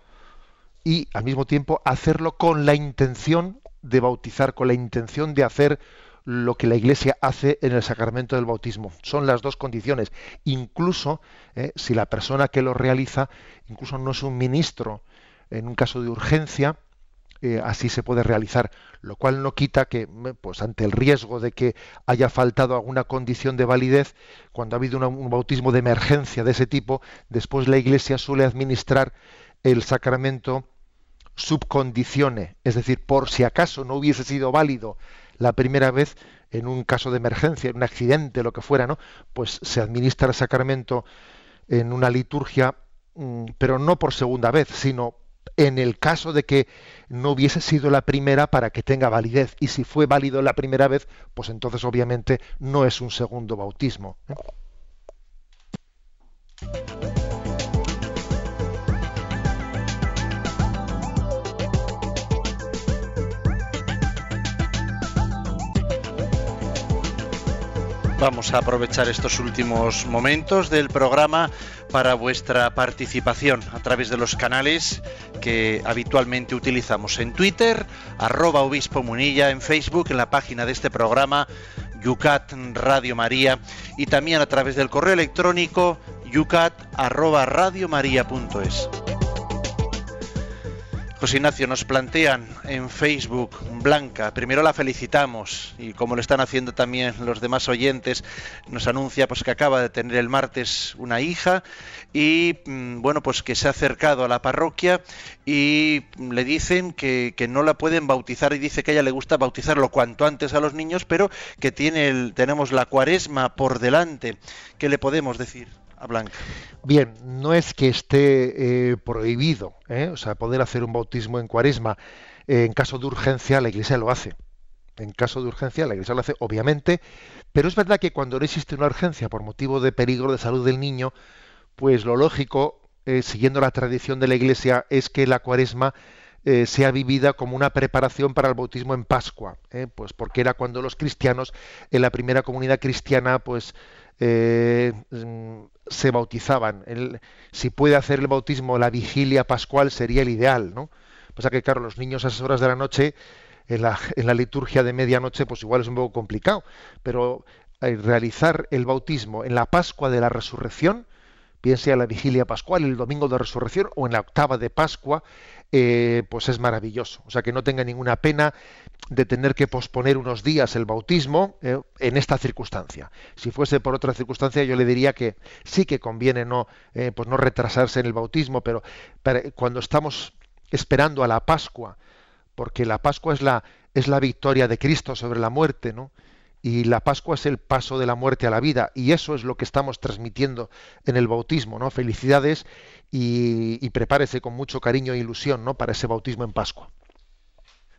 y al mismo tiempo hacerlo con la intención de bautizar con la intención de hacer lo que la Iglesia hace en el sacramento del bautismo. Son las dos condiciones. Incluso eh, si la persona que lo realiza, incluso no es un ministro, en un caso de urgencia, eh, así se puede realizar, lo cual no quita que, pues ante el riesgo de que haya faltado alguna condición de validez, cuando ha habido un bautismo de emergencia de ese tipo, después la Iglesia suele administrar el sacramento subcondicione, es decir, por si acaso no hubiese sido válido la primera vez en un caso de emergencia, en un accidente, lo que fuera, ¿no? Pues se administra el sacramento en una liturgia, mm, pero no por segunda vez, sino en el caso de que no hubiese sido la primera para que tenga validez. Y si fue válido la primera vez, pues entonces obviamente no es un segundo bautismo. ¿eh? Vamos a aprovechar estos últimos momentos del programa para vuestra participación a través de los canales que habitualmente utilizamos en Twitter, arroba obispo munilla, en Facebook, en la página de este programa, Yucat Radio María, y también a través del correo electrónico yucat arroba. José Ignacio, nos plantean en Facebook Blanca, primero la felicitamos y como lo están haciendo también los demás oyentes, nos anuncia pues que acaba de tener el martes una hija y mm, bueno, pues que se ha acercado a la parroquia y le dicen que, que no la pueden bautizar y dice que a ella le gusta bautizarlo cuanto antes a los niños, pero que tiene el, tenemos la cuaresma por delante. ¿Qué le podemos decir? Bien, no es que esté eh, prohibido, ¿eh? o sea, poder hacer un bautismo en cuaresma. Eh, en caso de urgencia, la Iglesia lo hace. En caso de urgencia, la Iglesia lo hace, obviamente, pero es verdad que cuando no existe una urgencia por motivo de peligro de salud del niño, pues lo lógico, siguiendo la tradición de la Iglesia, es que la cuaresma sea vivida como una preparación para el bautismo en Pascua, pues porque era cuando los cristianos en la primera comunidad cristiana, pues eh, mm, se bautizaban. si puede hacer el bautismo la vigilia pascual sería el ideal, ¿no? Pasa que, claro, los niños a esas horas de la noche, en la, en la liturgia de medianoche, pues igual es un poco complicado, pero eh, realizar el bautismo en la Pascua de la Resurrección, piense a la vigilia pascual, el domingo de resurrección o en la octava de Pascua, eh, pues es maravilloso. O sea, que no tenga ninguna pena de tener que posponer unos días el bautismo eh, en esta circunstancia. Si fuese por otra circunstancia, yo le diría que sí que conviene no, eh, pues no retrasarse en el bautismo, pero, cuando estamos esperando a la Pascua, porque la Pascua es la, es la victoria de Cristo sobre la muerte, ¿no? y la Pascua es el paso de la muerte a la vida y eso es lo que estamos transmitiendo en el bautismo, ¿no? Felicidades y, prepárese con mucho cariño e ilusión, ¿no? Para ese bautismo en Pascua.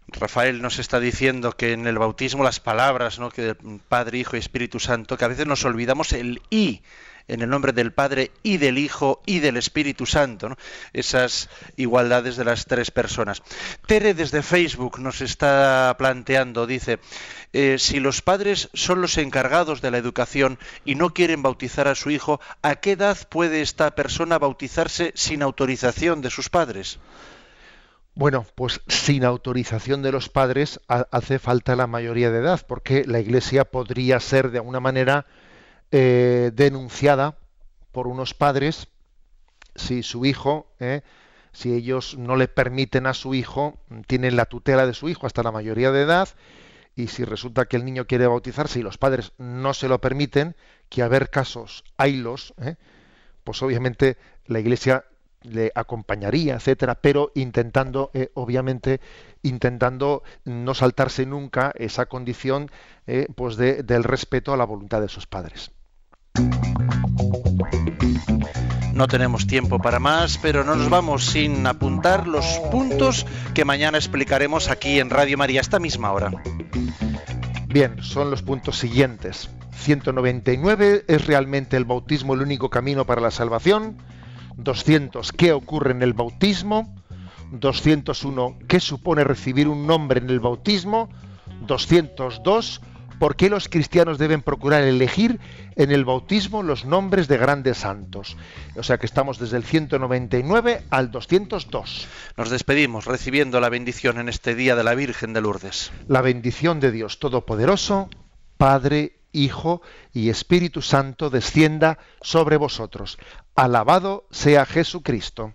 Rafael nos está diciendo que en el bautismo las palabras, ¿no? que Padre, Hijo y Espíritu Santo, que a veces nos olvidamos el y en el nombre del Padre y del Hijo y del Espíritu Santo, esas igualdades de las tres personas. Tere desde Facebook nos está planteando, dice, eh, si los padres son los encargados de la educación y no quieren bautizar a su hijo, ¿a qué edad puede esta persona bautizarse sin autorización de sus padres? Bueno, pues sin autorización de los padres hace falta la mayoría de edad, porque la Iglesia podría ser de alguna manera eh, denunciada por unos padres si su hijo, eh, si ellos no le permiten a su hijo, tienen la tutela de su hijo hasta la mayoría de edad, y si resulta que el niño quiere bautizarse y los padres no se lo permiten, que haber casos haylos, eh, pues obviamente la Iglesia le acompañaría, etcétera, pero intentando, obviamente, intentando no saltarse nunca esa condición, pues de, del respeto a la voluntad de sus padres. No tenemos tiempo para más, pero no nos vamos sin apuntar los puntos que mañana explicaremos aquí en Radio María, esta misma hora. Bien, son los puntos siguientes. 199 es realmente el bautismo el único camino para la salvación. 200, ¿qué ocurre en el bautismo? 201, ¿qué supone recibir un nombre en el bautismo? 202, ¿Por qué los cristianos deben procurar elegir en el bautismo los nombres de grandes santos? O sea que estamos desde el 199 al 202. Nos despedimos recibiendo la bendición en este día de la Virgen de Lourdes. La bendición de Dios Todopoderoso, Padre, Hijo y Espíritu Santo descienda sobre vosotros. Alabado sea Jesucristo.